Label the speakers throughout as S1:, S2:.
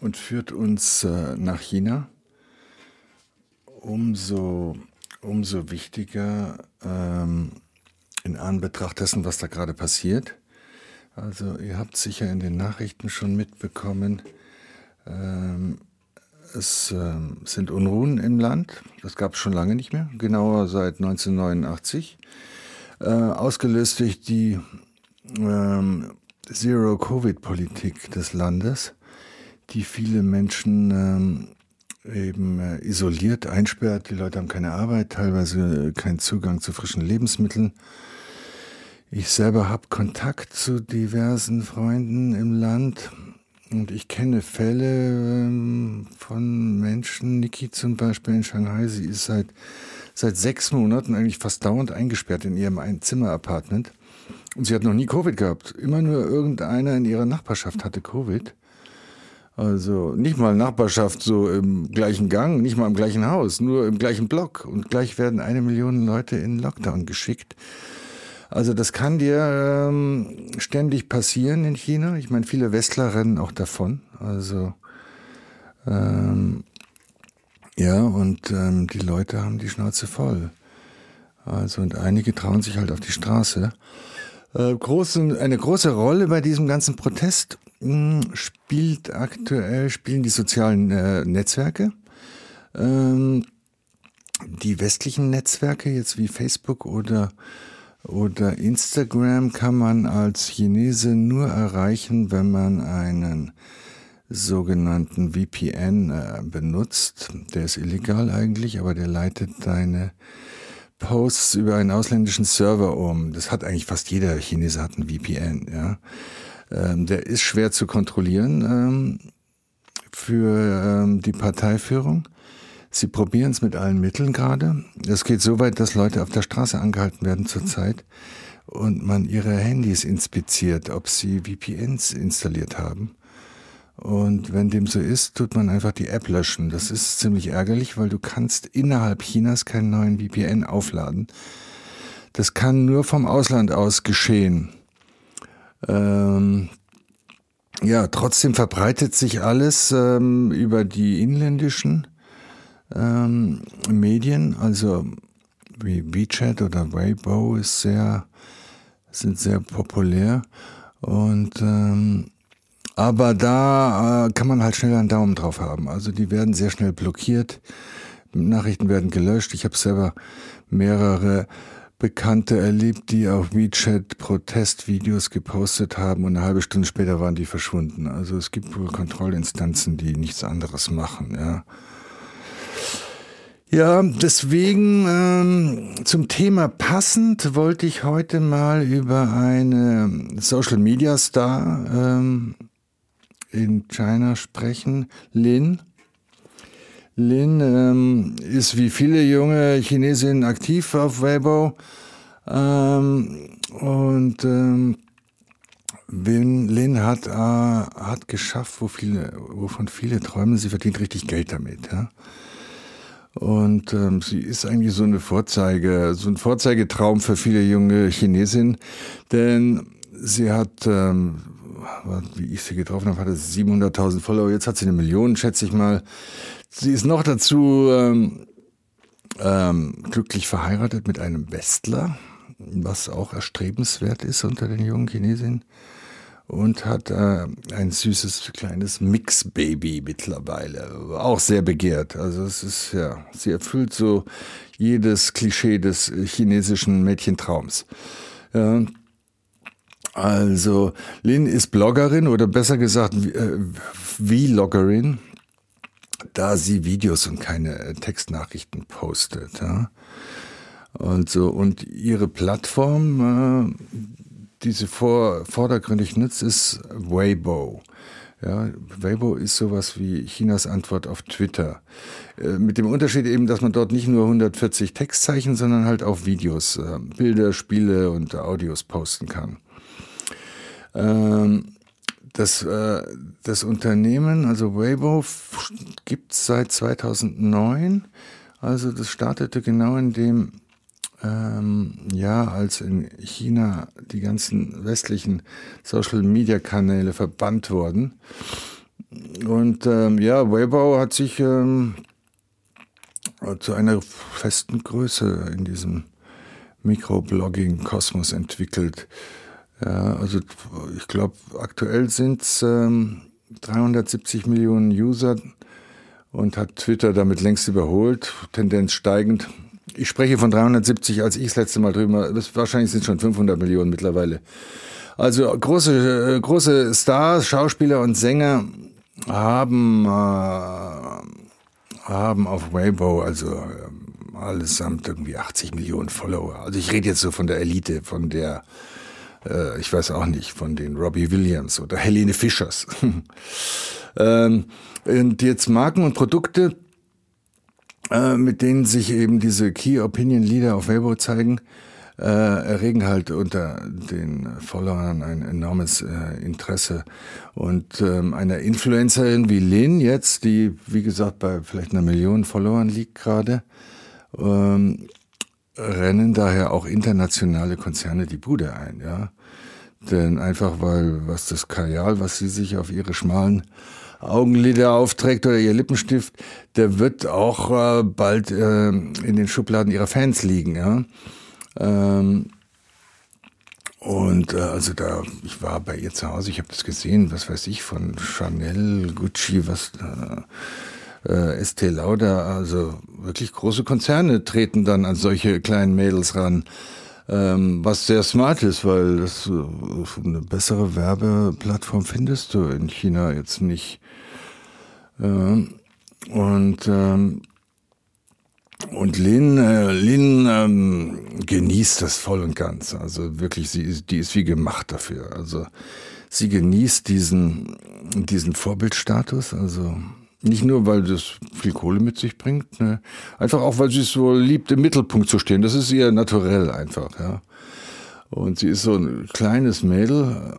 S1: und führt uns äh, nach China. Umso, umso wichtiger ähm, in Anbetracht dessen, was da gerade passiert. Also ihr habt sicher in den Nachrichten schon mitbekommen, ähm, es ähm, sind Unruhen im Land. Das gab es schon lange nicht mehr, genauer seit 1989. Äh, ausgelöst durch die ähm, Zero-Covid-Politik des Landes die viele Menschen ähm, eben äh, isoliert, einsperrt. Die Leute haben keine Arbeit, teilweise keinen Zugang zu frischen Lebensmitteln. Ich selber habe Kontakt zu diversen Freunden im Land und ich kenne Fälle ähm, von Menschen, Niki zum Beispiel in Shanghai, sie ist seit, seit sechs Monaten eigentlich fast dauernd eingesperrt in ihrem Einzimmer-Apartment. Und sie hat noch nie Covid gehabt. Immer nur irgendeiner in ihrer Nachbarschaft hatte Covid. Also nicht mal Nachbarschaft so im gleichen Gang, nicht mal im gleichen Haus, nur im gleichen Block. Und gleich werden eine Million Leute in Lockdown geschickt. Also das kann dir ähm, ständig passieren in China. Ich meine, viele Westler rennen auch davon. Also ähm, ja, und ähm, die Leute haben die Schnauze voll. Also und einige trauen sich halt auf die Straße. Äh, große, eine große Rolle bei diesem ganzen Protest spielt aktuell, spielen die sozialen äh, Netzwerke. Ähm, die westlichen Netzwerke, jetzt wie Facebook oder, oder Instagram, kann man als Chinese nur erreichen, wenn man einen sogenannten VPN äh, benutzt. Der ist illegal eigentlich, aber der leitet deine Posts über einen ausländischen Server um. Das hat eigentlich fast jeder Chinese hat einen VPN, ja. Ähm, der ist schwer zu kontrollieren ähm, für ähm, die Parteiführung. Sie probieren es mit allen Mitteln gerade. Es geht so weit, dass Leute auf der Straße angehalten werden zurzeit und man ihre Handys inspiziert, ob sie VPNs installiert haben. Und wenn dem so ist, tut man einfach die App löschen. Das ist ziemlich ärgerlich, weil du kannst innerhalb Chinas keinen neuen VPN aufladen. Das kann nur vom Ausland aus geschehen. Ähm, ja, trotzdem verbreitet sich alles ähm, über die inländischen ähm, Medien, also wie WeChat oder Weibo ist sehr, sind sehr populär und ähm, aber da äh, kann man halt schnell einen Daumen drauf haben. Also die werden sehr schnell blockiert, Nachrichten werden gelöscht. Ich habe selber mehrere Bekannte erlebt, die auf WeChat Protestvideos gepostet haben und eine halbe Stunde später waren die verschwunden. Also es gibt wohl Kontrollinstanzen, die nichts anderes machen, ja. Ja, deswegen ähm, zum Thema passend wollte ich heute mal über eine Social Media Star ähm, in China sprechen, Lin. Lin ähm, ist wie viele junge Chinesinnen aktiv auf Weibo. Ähm, und ähm, Lin hat, äh, hat geschafft, wo viele, wovon viele träumen, sie verdient richtig Geld damit. Ja? Und ähm, sie ist eigentlich so eine Vorzeige, so ein Vorzeigetraum für viele junge Chinesinnen, denn sie hat, ähm, wie ich sie getroffen habe, hatte 700.000 Follower, jetzt hat sie eine Million, schätze ich mal. Sie ist noch dazu ähm, ähm, glücklich verheiratet mit einem Westler, was auch erstrebenswert ist unter den jungen Chinesinnen. Und hat äh, ein süßes kleines Mix-Baby mittlerweile. Auch sehr begehrt. Also es ist, ja, sie erfüllt so jedes Klischee des chinesischen Mädchentraums. Ja. Also Lin ist Bloggerin oder besser gesagt äh, Vloggerin da sie Videos und keine äh, Textnachrichten postet. Ja? Und so, und ihre Plattform, äh, die sie vor, vordergründig nutzt, ist Weibo. Ja, Weibo ist sowas wie Chinas Antwort auf Twitter. Äh, mit dem Unterschied eben, dass man dort nicht nur 140 Textzeichen, sondern halt auch Videos, äh, Bilder, Spiele und Audios posten kann. Ähm, das, äh, das Unternehmen, also Weibo, gibt es seit 2009. Also das startete genau in dem ähm, Jahr, als in China die ganzen westlichen Social-Media-Kanäle verbannt wurden. Und ähm, ja, Weibo hat sich ähm, zu einer festen Größe in diesem Mikroblogging-Kosmos entwickelt. Ja, also ich glaube, aktuell sind es ähm, 370 Millionen User und hat Twitter damit längst überholt, Tendenz steigend. Ich spreche von 370, als ich das letzte Mal drüber, das, wahrscheinlich sind schon 500 Millionen mittlerweile. Also große, äh, große Stars, Schauspieler und Sänger haben, äh, haben auf Weibo, also äh, allesamt irgendwie 80 Millionen Follower. Also ich rede jetzt so von der Elite, von der äh, ich weiß auch nicht, von den Robbie Williams oder Helene Fischers. ähm, und jetzt Marken und Produkte, äh, mit denen sich eben diese Key Opinion Leader auf Weibo zeigen, äh, erregen halt unter den Followern ein enormes äh, Interesse. Und ähm, einer Influencerin wie Lin jetzt, die wie gesagt bei vielleicht einer Million Followern liegt gerade, ähm, rennen daher auch internationale Konzerne die Bude ein, ja. Denn einfach weil, was das Kajal, was sie sich auf ihre schmalen Augenlider aufträgt oder ihr Lippenstift, der wird auch äh, bald äh, in den Schubladen ihrer Fans liegen, ja. Ähm, und äh, also da, ich war bei ihr zu Hause, ich habe das gesehen, was weiß ich, von Chanel, Gucci, was äh, äh, Estee Lauder, also wirklich große Konzerne treten dann an solche kleinen Mädels ran ähm, was sehr smart ist, weil das äh, eine bessere Werbeplattform findest du in China jetzt nicht. Ähm, und ähm, und Lin, äh, Lin ähm, genießt das voll und ganz. Also wirklich, sie ist, die ist wie gemacht dafür. Also sie genießt diesen, diesen Vorbildstatus. Also nicht nur, weil das viel Kohle mit sich bringt, ne? einfach auch, weil sie es so liebt, im Mittelpunkt zu stehen. Das ist ihr naturell einfach, ja. Und sie ist so ein kleines Mädel,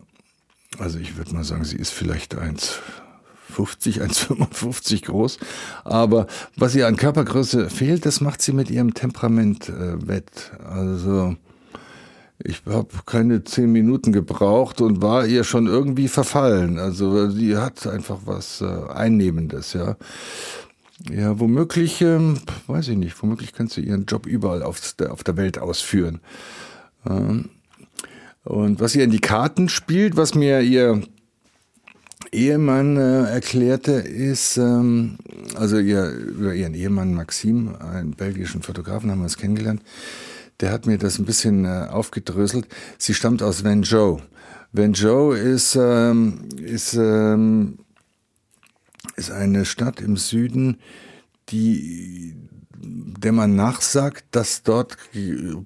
S1: also ich würde mal sagen, sie ist vielleicht 1,50, 1,55 groß. Aber was ihr an Körpergröße fehlt, das macht sie mit ihrem Temperament äh, wett. Also ich habe keine zehn Minuten gebraucht und war ihr schon irgendwie verfallen. Also sie hat einfach was äh, Einnehmendes, ja. Ja, womöglich, ähm, weiß ich nicht, womöglich kannst du ihren Job überall auf der, auf der Welt ausführen. Ähm, und was ihr in die Karten spielt, was mir ihr Ehemann äh, erklärte, ist, ähm, also ihr, über ihren Ehemann Maxim, einen belgischen Fotografen, haben wir es kennengelernt, der hat mir das ein bisschen äh, aufgedröselt. Sie stammt aus Wenzhou. Wenzhou ist, ähm, ist, ähm, ist eine Stadt im Süden, die, der man nachsagt, dass dort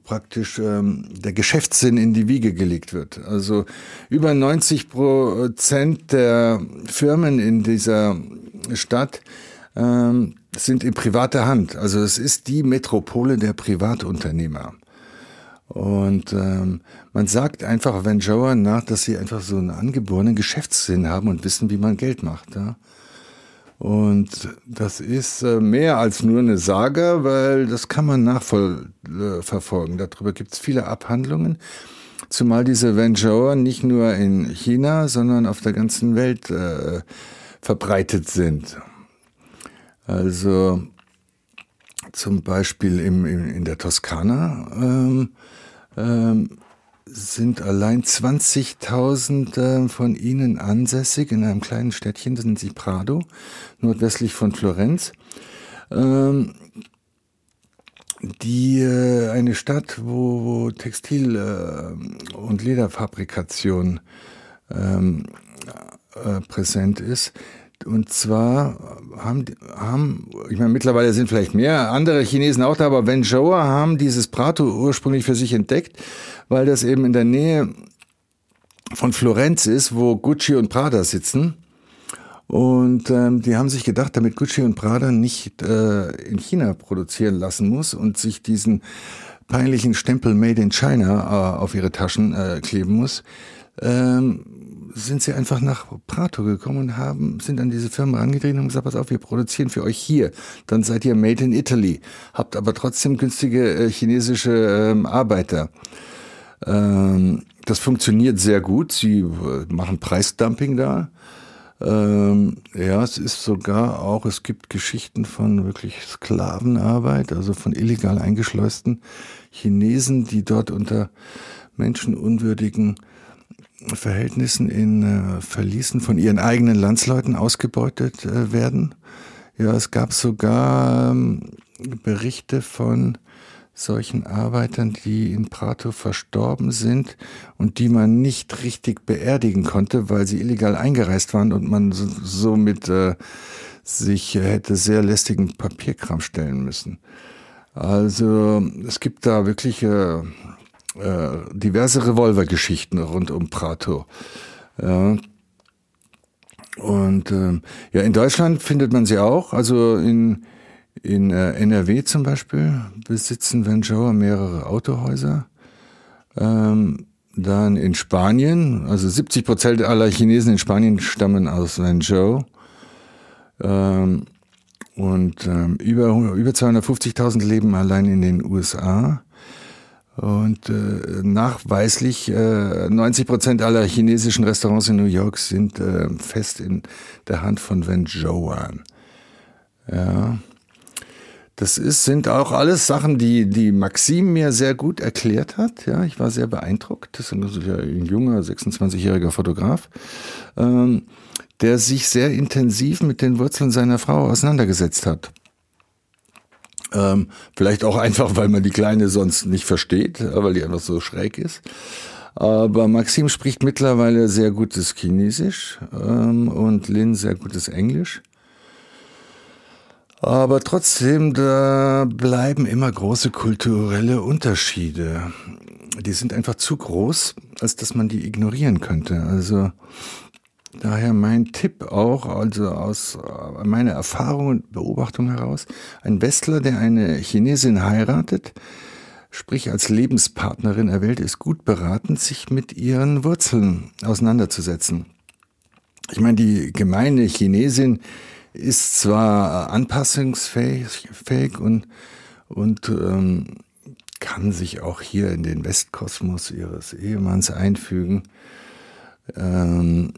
S1: praktisch ähm, der Geschäftssinn in die Wiege gelegt wird. Also über 90 Prozent der Firmen in dieser Stadt ähm, sind in privater Hand. Also es ist die Metropole der Privatunternehmer. Und ähm, man sagt einfach Venjoa nach, dass sie einfach so einen angeborenen Geschäftssinn haben und wissen, wie man Geld macht. Ja? Und das ist äh, mehr als nur eine Sage, weil das kann man nachverfolgen. Äh, Darüber gibt es viele Abhandlungen. Zumal diese Venjoa nicht nur in China, sondern auf der ganzen Welt äh, verbreitet sind. Also zum Beispiel im, im, in der Toskana ähm, ähm, sind allein 20.000 äh, von ihnen ansässig in einem kleinen Städtchen, das nennt sich Prado, nordwestlich von Florenz. Ähm, die äh, eine Stadt, wo, wo Textil- äh, und Lederfabrikation ähm, äh, präsent ist. Und zwar haben, haben, ich meine, mittlerweile sind vielleicht mehr andere Chinesen auch da, aber Wenzhou haben dieses Prato ursprünglich für sich entdeckt, weil das eben in der Nähe von Florenz ist, wo Gucci und Prada sitzen. Und ähm, die haben sich gedacht, damit Gucci und Prada nicht äh, in China produzieren lassen muss und sich diesen peinlichen Stempel Made in China äh, auf ihre Taschen äh, kleben muss, ähm, sind sie einfach nach Prato gekommen und haben, sind an diese Firma herangetreten und gesagt, pass auf, wir produzieren für euch hier. Dann seid ihr Made in Italy, habt aber trotzdem günstige äh, chinesische ähm, Arbeiter. Ähm, das funktioniert sehr gut. Sie äh, machen Preisdumping da. Ähm, ja, es ist sogar auch, es gibt Geschichten von wirklich Sklavenarbeit, also von illegal eingeschleusten Chinesen, die dort unter menschenunwürdigen Verhältnissen in äh, Verließen von ihren eigenen Landsleuten ausgebeutet äh, werden. Ja, es gab sogar ähm, Berichte von solchen Arbeitern, die in Prato verstorben sind und die man nicht richtig beerdigen konnte, weil sie illegal eingereist waren und man somit äh, sich hätte sehr lästigen Papierkram stellen müssen. Also es gibt da wirklich äh, diverse Revolvergeschichten rund um Prato. Ja. Und äh, ja, in Deutschland findet man sie auch. Also in in äh, NRW zum Beispiel besitzen Wenzhou mehrere Autohäuser. Ähm, dann in Spanien, also 70 Prozent aller Chinesen in Spanien stammen aus Wenzhou. Ähm, und ähm, über, über 250.000 leben allein in den USA. Und äh, nachweislich äh, 90 Prozent aller chinesischen Restaurants in New York sind äh, fest in der Hand von Wenzhouern. Ja. Das ist, sind auch alles Sachen, die, die Maxim mir sehr gut erklärt hat. Ja, ich war sehr beeindruckt. Das ist ein junger, 26-jähriger Fotograf, ähm, der sich sehr intensiv mit den Wurzeln seiner Frau auseinandergesetzt hat. Ähm, vielleicht auch einfach, weil man die Kleine sonst nicht versteht, weil die einfach so schräg ist. Aber Maxim spricht mittlerweile sehr gutes Chinesisch ähm, und Lin sehr gutes Englisch. Aber trotzdem, da bleiben immer große kulturelle Unterschiede. Die sind einfach zu groß, als dass man die ignorieren könnte. Also daher mein Tipp auch, also aus meiner Erfahrung und Beobachtung heraus, ein Westler, der eine Chinesin heiratet, sprich als Lebenspartnerin erwählt, ist gut beraten, sich mit ihren Wurzeln auseinanderzusetzen. Ich meine, die gemeine Chinesin, ist zwar anpassungsfähig und, und ähm, kann sich auch hier in den Westkosmos ihres Ehemanns einfügen. Ähm,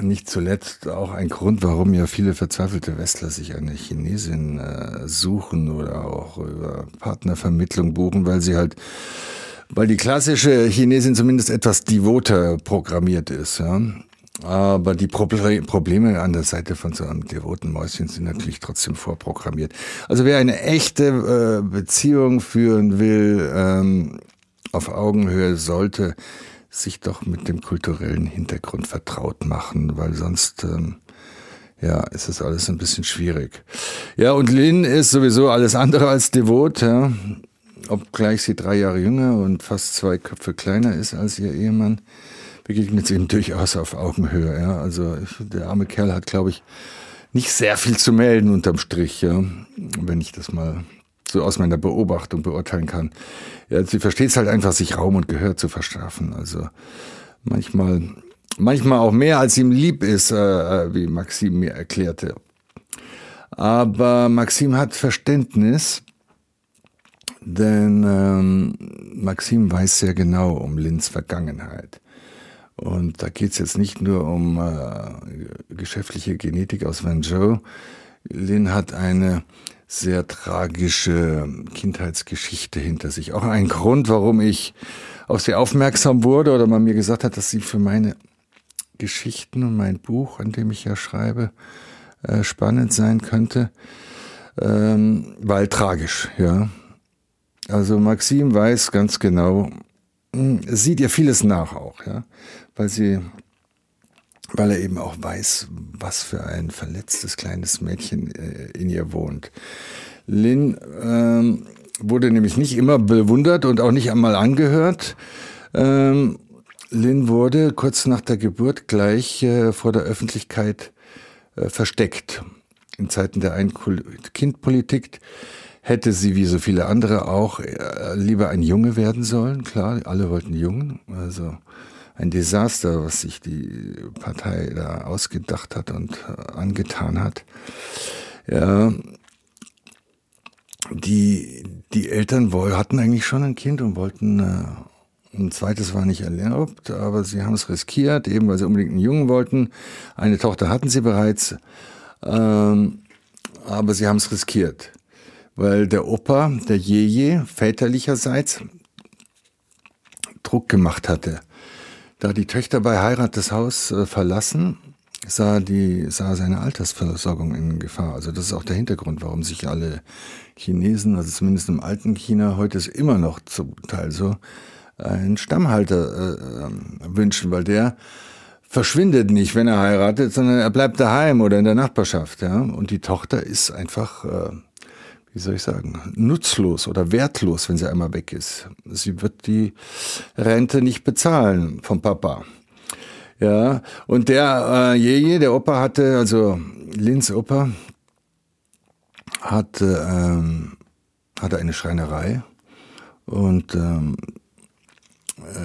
S1: nicht zuletzt auch ein Grund, warum ja viele verzweifelte Westler sich eine Chinesin äh, suchen oder auch über Partnervermittlung buchen, weil sie halt, weil die klassische Chinesin zumindest etwas devoter programmiert ist. Ja? Aber die Probleme an der Seite von so einem devoten Mäuschen sind natürlich trotzdem vorprogrammiert. Also wer eine echte äh, Beziehung führen will, ähm, auf Augenhöhe, sollte sich doch mit dem kulturellen Hintergrund vertraut machen, weil sonst ähm, ja, ist das alles ein bisschen schwierig. Ja, und Lynn ist sowieso alles andere als devot, ja. Obgleich sie drei Jahre jünger und fast zwei Köpfe kleiner ist als ihr Ehemann begegnet es ihm durchaus auf Augenhöhe. Ja. Also der arme Kerl hat, glaube ich, nicht sehr viel zu melden unterm Strich, ja, wenn ich das mal so aus meiner Beobachtung beurteilen kann. Ja, sie versteht es halt einfach, sich Raum und Gehör zu verschaffen. Also manchmal, manchmal auch mehr, als ihm lieb ist, äh, wie Maxim mir erklärte. Aber Maxim hat Verständnis, denn ähm, Maxim weiß sehr genau um Lins Vergangenheit. Und da geht es jetzt nicht nur um äh, geschäftliche Genetik aus Wenzhou. Lin hat eine sehr tragische Kindheitsgeschichte hinter sich. Auch ein Grund, warum ich auf sie aufmerksam wurde oder man mir gesagt hat, dass sie für meine Geschichten und mein Buch, an dem ich ja schreibe, äh, spannend sein könnte, ähm, weil tragisch, ja. Also Maxim weiß ganz genau, hm, sieht ihr vieles nach auch, ja weil sie, weil er eben auch weiß, was für ein verletztes kleines Mädchen äh, in ihr wohnt. Lynn ähm, wurde nämlich nicht immer bewundert und auch nicht einmal angehört. Ähm, Lynn wurde kurz nach der Geburt gleich äh, vor der Öffentlichkeit äh, versteckt. In Zeiten der Ein-Kind-Politik hätte sie wie so viele andere auch äh, lieber ein Junge werden sollen. Klar, alle wollten Jungen. Also ein Desaster, was sich die Partei da ausgedacht hat und äh, angetan hat. Ja, die, die Eltern hatten eigentlich schon ein Kind und wollten, äh, ein zweites war nicht erlaubt, aber sie haben es riskiert, eben weil sie unbedingt einen Jungen wollten. Eine Tochter hatten sie bereits, ähm, aber sie haben es riskiert weil der Opa, der Jeje, väterlicherseits Druck gemacht hatte. Da die Töchter bei Heirat das Haus äh, verlassen, sah, die, sah seine Altersversorgung in Gefahr. Also das ist auch der Hintergrund, warum sich alle Chinesen, also zumindest im alten China, heute ist immer noch zum Teil so, einen Stammhalter äh, ähm, wünschen, weil der verschwindet nicht, wenn er heiratet, sondern er bleibt daheim oder in der Nachbarschaft. Ja? Und die Tochter ist einfach äh, wie soll ich sagen, nutzlos oder wertlos, wenn sie einmal weg ist. Sie wird die Rente nicht bezahlen vom Papa. Ja, und der äh, Jeje, der Opa hatte, also Lins Opa, hatte, ähm, hatte eine Schreinerei und ähm, äh,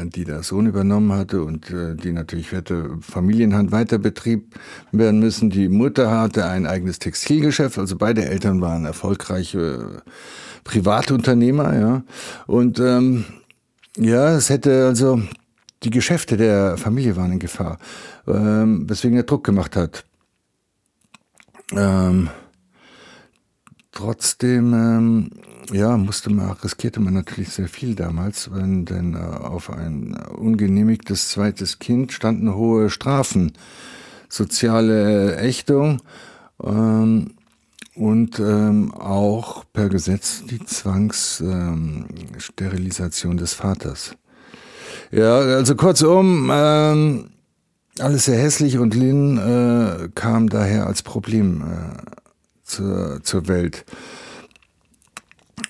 S1: die der Sohn übernommen hatte und äh, die natürlich hätte Familienhand weiter betrieben werden müssen. Die Mutter hatte ein eigenes Textilgeschäft, also beide Eltern waren erfolgreiche Privatunternehmer, ja. Und ähm, ja, es hätte also die Geschäfte der Familie waren in Gefahr, ähm, weswegen er Druck gemacht hat. Ähm, trotzdem ähm, ja, musste man, riskierte man natürlich sehr viel damals, wenn denn äh, auf ein ungenehmigtes zweites Kind standen hohe Strafen, soziale Ächtung ähm, und ähm, auch per Gesetz die Zwangssterilisation ähm, des Vaters. Ja, also kurzum, ähm, alles sehr hässlich und Lin äh, kam daher als Problem äh, zur, zur Welt.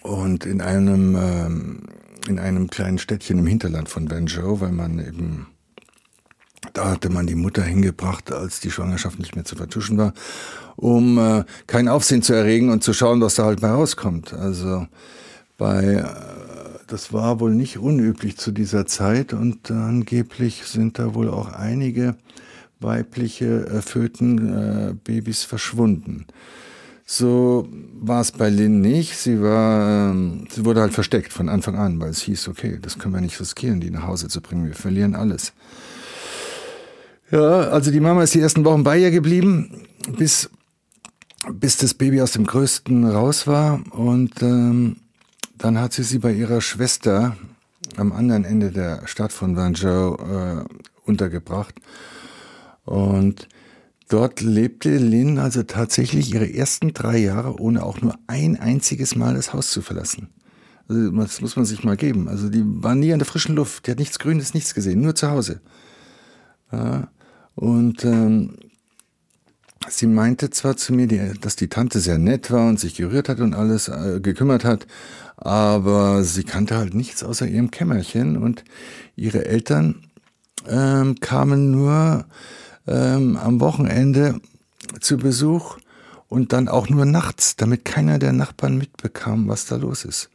S1: Und in einem, ähm, in einem kleinen Städtchen im Hinterland von Wenzhou, weil man eben, da hatte man die Mutter hingebracht, als die Schwangerschaft nicht mehr zu vertuschen war, um äh, kein Aufsehen zu erregen und zu schauen, was da halt bei rauskommt. Also bei, äh, das war wohl nicht unüblich zu dieser Zeit und äh, angeblich sind da wohl auch einige weibliche äh, Föten äh, Babys verschwunden. So war es bei Lynn nicht. Sie war, ähm, sie wurde halt versteckt von Anfang an, weil es hieß, okay, das können wir nicht riskieren, die nach Hause zu bringen. Wir verlieren alles. Ja, also die Mama ist die ersten Wochen bei ihr geblieben, bis, bis das Baby aus dem Größten raus war. Und ähm, dann hat sie sie bei ihrer Schwester am anderen Ende der Stadt von Wanzhou äh, untergebracht. Und Dort lebte Lin also tatsächlich ihre ersten drei Jahre, ohne auch nur ein einziges Mal das Haus zu verlassen. Also das muss man sich mal geben. Also die war nie an der frischen Luft, die hat nichts Grünes, nichts gesehen, nur zu Hause. Und ähm, sie meinte zwar zu mir, dass die Tante sehr nett war und sich gerührt hat und alles äh, gekümmert hat, aber sie kannte halt nichts außer ihrem Kämmerchen und ihre Eltern ähm, kamen nur ähm, am Wochenende zu Besuch und dann auch nur nachts, damit keiner der Nachbarn mitbekam, was da los ist.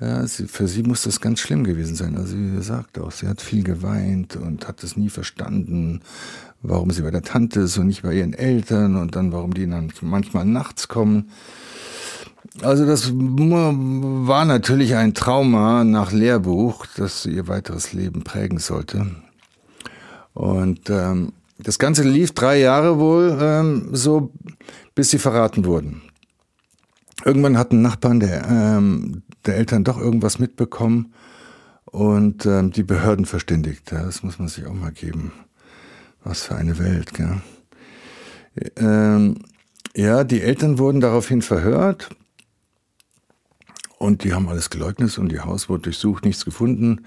S1: Ja, sie, für sie muss das ganz schlimm gewesen sein. Also sie sagt auch, sie hat viel geweint und hat es nie verstanden, warum sie bei der Tante ist und nicht bei ihren Eltern und dann warum die dann manchmal nachts kommen. Also das war natürlich ein Trauma nach Lehrbuch, das ihr weiteres Leben prägen sollte. Und ähm, das Ganze lief drei Jahre wohl ähm, so, bis sie verraten wurden. Irgendwann hatten Nachbarn der, ähm, der Eltern doch irgendwas mitbekommen und ähm, die Behörden verständigt. Das muss man sich auch mal geben. Was für eine Welt, gell? Ähm, ja, die Eltern wurden daraufhin verhört und die haben alles geleugnet und ihr Haus wurde durchsucht, nichts gefunden.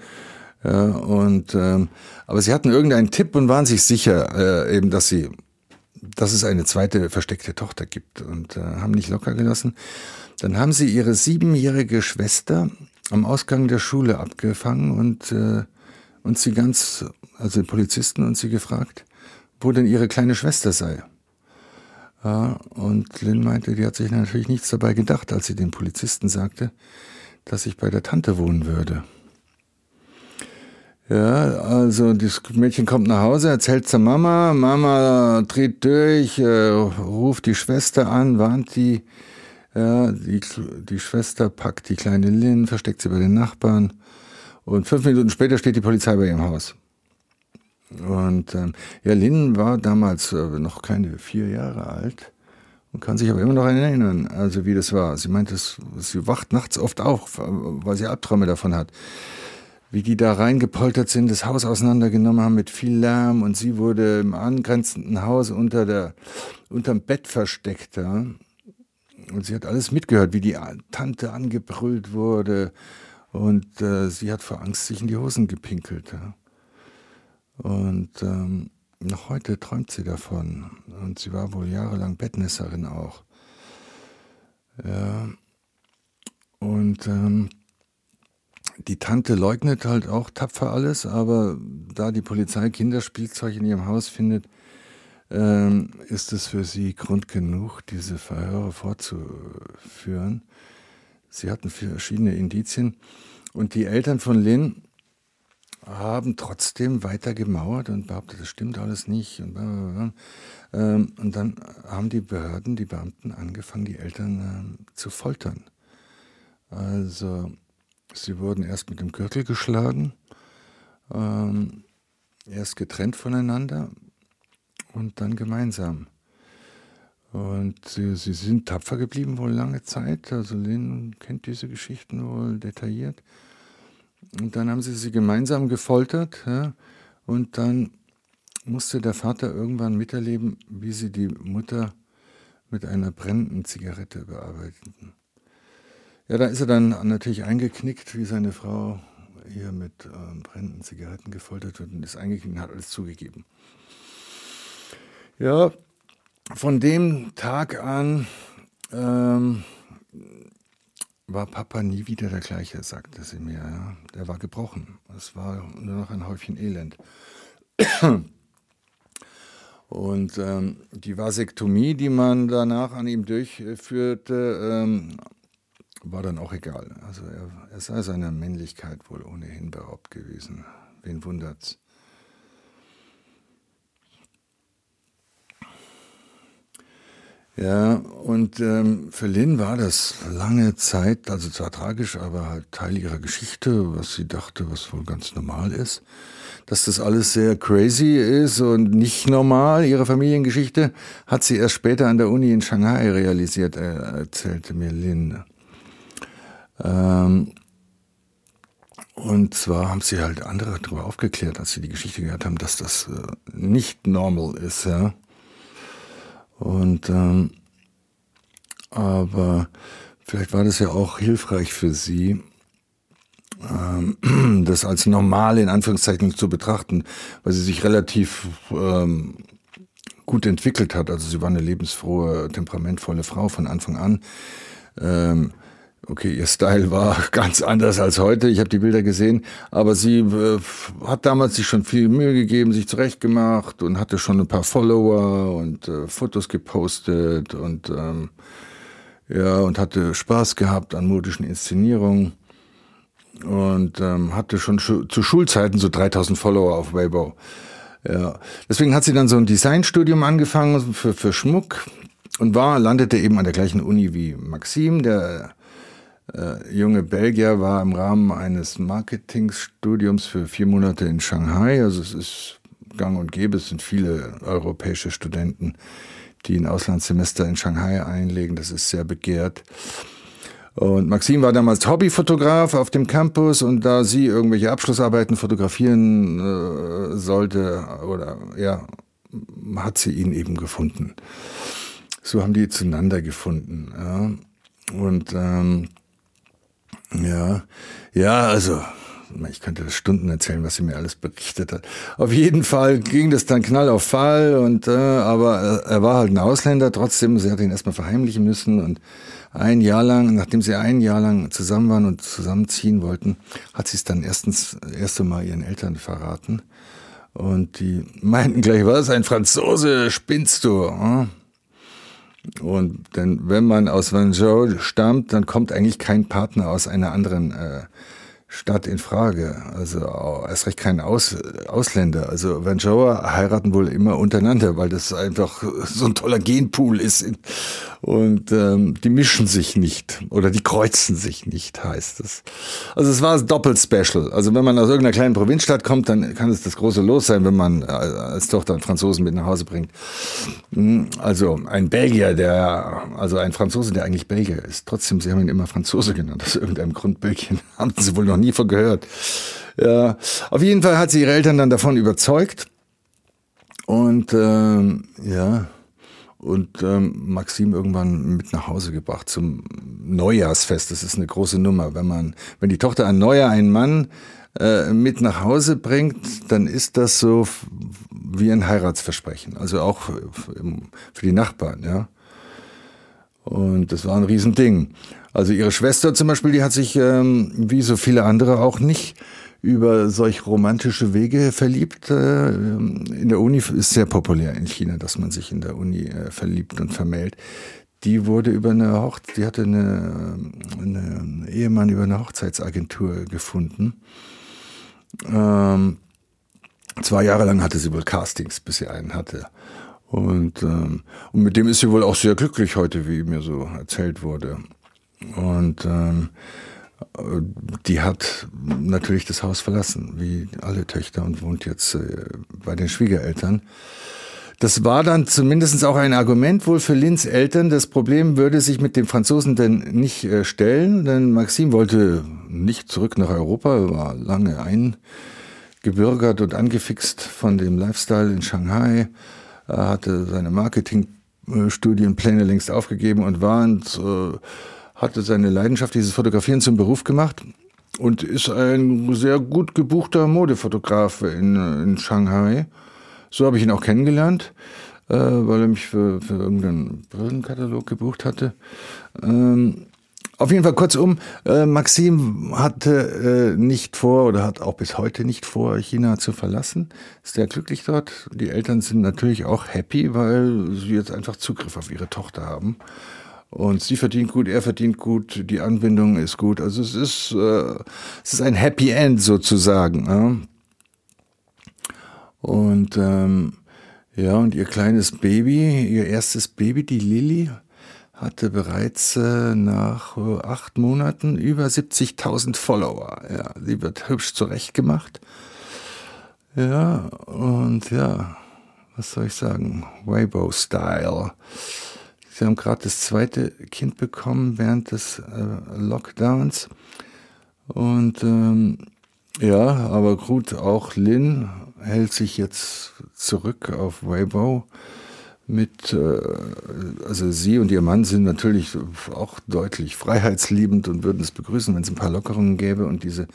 S1: Ja, und ähm, aber sie hatten irgendeinen Tipp und waren sich sicher, äh, eben, dass sie, dass es eine zweite versteckte Tochter gibt und äh, haben nicht locker gelassen. Dann haben sie ihre siebenjährige Schwester am Ausgang der Schule abgefangen und äh, und sie ganz, also die Polizisten und sie gefragt, wo denn ihre kleine Schwester sei. Ja, und Lynn meinte, die hat sich natürlich nichts dabei gedacht, als sie den Polizisten sagte, dass ich bei der Tante wohnen würde. Ja, also das Mädchen kommt nach Hause, erzählt zur Mama, Mama dreht durch, äh, ruft die Schwester an, warnt die, ja, die, die Schwester packt die kleine Lynn, versteckt sie bei den Nachbarn und fünf Minuten später steht die Polizei bei ihrem Haus. Und ähm, ja, Lynn war damals äh, noch keine vier Jahre alt und kann sich aber immer noch erinnern, also wie das war. Sie meint, das, sie wacht nachts oft auf, weil sie Albträume davon hat. Wie die da reingepoltert sind, das Haus auseinandergenommen haben mit viel Lärm und sie wurde im angrenzenden Haus unter der, unterm Bett versteckt. Ja. Und sie hat alles mitgehört, wie die Tante angebrüllt wurde und äh, sie hat vor Angst sich in die Hosen gepinkelt. Ja. Und ähm, noch heute träumt sie davon. Und sie war wohl jahrelang Bettnässerin auch. Ja. Und ähm, die Tante leugnet halt auch tapfer alles, aber da die Polizei Kinderspielzeug in ihrem Haus findet, ähm, ist es für sie Grund genug, diese Verhöre fortzuführen. Sie hatten verschiedene Indizien und die Eltern von Lynn haben trotzdem weiter gemauert und behauptet, das stimmt alles nicht. Und, ähm, und dann haben die Behörden, die Beamten angefangen, die Eltern äh, zu foltern. Also sie wurden erst mit dem Gürtel geschlagen, ähm, erst getrennt voneinander und dann gemeinsam. Und sie, sie, sind tapfer geblieben wohl lange Zeit. Also Lynn kennt diese Geschichten wohl detailliert. Und dann haben sie sie gemeinsam gefoltert. Ja, und dann musste der Vater irgendwann miterleben, wie sie die Mutter mit einer brennenden Zigarette bearbeiteten. Ja, da ist er dann natürlich eingeknickt, wie seine Frau hier mit äh, brennenden Zigaretten gefoltert wird und ist eingeknickt und hat alles zugegeben. Ja, von dem Tag an ähm, war Papa nie wieder der gleiche, sagte sie mir. Ja. Der war gebrochen. Es war nur noch ein Häufchen Elend. Und ähm, die Vasektomie, die man danach an ihm durchführte, ähm, war dann auch egal. Also er, er sei seiner Männlichkeit wohl ohnehin beraubt gewesen. Wen wundert's? Ja, und ähm, für Lynn war das lange Zeit, also zwar tragisch, aber halt Teil ihrer Geschichte, was sie dachte, was wohl ganz normal ist. Dass das alles sehr crazy ist und nicht normal, ihre Familiengeschichte, hat sie erst später an der Uni in Shanghai realisiert, erzählte mir Lynn. Ähm, und zwar haben sie halt andere darüber aufgeklärt, als sie die Geschichte gehört haben, dass das äh, nicht normal ist, ja. Und ähm, aber vielleicht war das ja auch hilfreich für sie, ähm, das als normal in Anführungszeichen zu betrachten, weil sie sich relativ ähm, gut entwickelt hat. Also sie war eine lebensfrohe, temperamentvolle Frau von Anfang an. Ähm, Okay, ihr Style war ganz anders als heute. Ich habe die Bilder gesehen, aber sie äh, hat damals sich schon viel Mühe gegeben, sich zurechtgemacht und hatte schon ein paar Follower und äh, Fotos gepostet und ähm, ja und hatte Spaß gehabt an modischen Inszenierungen und ähm, hatte schon schu zu Schulzeiten so 3000 Follower auf Weibo. Ja, deswegen hat sie dann so ein Designstudium angefangen für, für Schmuck und war landete eben an der gleichen Uni wie Maxim, der äh, junge Belgier war im Rahmen eines Marketingstudiums für vier Monate in Shanghai. Also es ist gang und gäbe, es sind viele europäische Studenten, die ein Auslandssemester in Shanghai einlegen. Das ist sehr begehrt. Und Maxim war damals Hobbyfotograf auf dem Campus und da sie irgendwelche Abschlussarbeiten fotografieren äh, sollte, oder ja, hat sie ihn eben gefunden. So haben die zueinander gefunden. Ja. Und ähm, ja, ja, also ich könnte das Stunden erzählen, was sie mir alles berichtet hat. Auf jeden Fall ging das dann knall auf Fall und äh, aber er war halt ein Ausländer trotzdem. Sie hat ihn erstmal verheimlichen müssen und ein Jahr lang, nachdem sie ein Jahr lang zusammen waren und zusammenziehen wollten, hat sie es dann erstens erste Mal ihren Eltern verraten und die meinten gleich, was ein Franzose, spinnst du? Und denn wenn man aus Wenzhou stammt, dann kommt eigentlich kein Partner aus einer anderen äh, Stadt in Frage. Also erst recht kein Aus, Ausländer. Also Wenzhouer heiraten wohl immer untereinander, weil das einfach so ein toller Genpool ist. Und ähm, die mischen sich nicht oder die kreuzen sich nicht, heißt es. Also es war doppelt special. Also wenn man aus irgendeiner kleinen Provinzstadt kommt, dann kann es das große Los sein, wenn man äh, als Tochter einen Franzosen mit nach Hause bringt. Hm, also ein Belgier, der, also ein Franzose, der eigentlich Belgier ist. Trotzdem, sie haben ihn immer Franzose genannt. Aus irgendeinem Grund Belgien haben sie wohl noch nie von gehört. Ja, auf jeden Fall hat sie ihre Eltern dann davon überzeugt. Und ähm, ja, und ähm, Maxim irgendwann mit nach Hause gebracht zum Neujahrsfest. Das ist eine große Nummer. Wenn man, wenn die Tochter ein Neujahr einen Mann äh, mit nach Hause bringt, dann ist das so wie ein Heiratsversprechen. Also auch für die Nachbarn, ja. Und das war ein Riesending. Also ihre Schwester zum Beispiel, die hat sich ähm, wie so viele andere auch nicht über solch romantische Wege verliebt. Äh, in der Uni ist sehr populär in China, dass man sich in der Uni äh, verliebt und vermählt. Die wurde über eine Hochzeit, die hatte eine, eine Ehemann über eine Hochzeitsagentur gefunden. Ähm, zwei Jahre lang hatte sie wohl Castings, bis sie einen hatte. Und, ähm, und mit dem ist sie wohl auch sehr glücklich heute, wie mir so erzählt wurde. Und ähm, die hat natürlich das Haus verlassen, wie alle Töchter, und wohnt jetzt äh, bei den Schwiegereltern. Das war dann zumindest auch ein Argument wohl für Lins Eltern. Das Problem würde sich mit dem Franzosen denn nicht äh, stellen, denn Maxim wollte nicht zurück nach Europa, war lange eingebürgert und angefixt von dem Lifestyle in Shanghai. Er hatte seine Marketingstudienpläne längst aufgegeben und war und, äh, hatte seine Leidenschaft, dieses Fotografieren zum Beruf gemacht und ist ein sehr gut gebuchter Modefotograf in, in Shanghai. So habe ich ihn auch kennengelernt, äh, weil er mich für, für irgendeinen Brillenkatalog gebucht hatte. Ähm, auf jeden Fall kurzum, äh, Maxim hatte äh, nicht vor oder hat auch bis heute nicht vor, China zu verlassen. Ist sehr glücklich dort. Die Eltern sind natürlich auch happy, weil sie jetzt einfach Zugriff auf ihre Tochter haben. Und sie verdient gut, er verdient gut, die Anbindung ist gut. Also es ist, äh, es ist ein Happy End sozusagen. Ja? Und ähm, ja, und ihr kleines Baby, ihr erstes Baby, die Lilly, hatte bereits äh, nach äh, acht Monaten über 70.000 Follower. Ja, sie wird hübsch zurechtgemacht. Ja, und ja, was soll ich sagen? Weibo-Style. Sie haben gerade das zweite Kind bekommen während des äh, Lockdowns. Und ähm, ja, aber gut, auch Lynn hält sich jetzt zurück auf Weibo mit, äh, also sie und ihr Mann sind natürlich auch deutlich freiheitsliebend und würden es begrüßen, wenn es ein paar Lockerungen gäbe und diese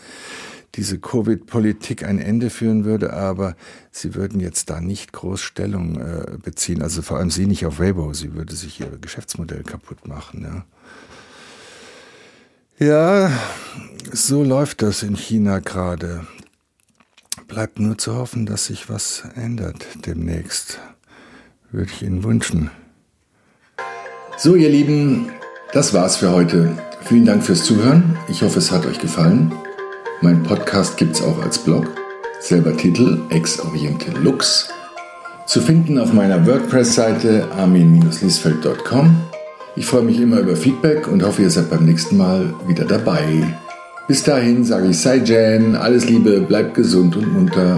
S1: diese Covid-Politik ein Ende führen würde, aber sie würden jetzt da nicht groß Stellung äh, beziehen. Also vor allem sie nicht auf Weibo, sie würde sich ihr Geschäftsmodell kaputt machen. Ja, ja so läuft das in China gerade. Bleibt nur zu hoffen, dass sich was ändert demnächst. Würde ich Ihnen wünschen.
S2: So, ihr Lieben, das war's für heute. Vielen Dank fürs Zuhören. Ich hoffe, es hat euch gefallen. Mein Podcast gibt es auch als Blog. Selber Titel Ex Oriente Lux. Zu finden auf meiner WordPress-Seite armin-liesfeld.com. Ich freue mich immer über Feedback und hoffe, ihr seid beim nächsten Mal wieder dabei. Bis dahin sage ich Sei Jan, alles Liebe, bleibt gesund und munter.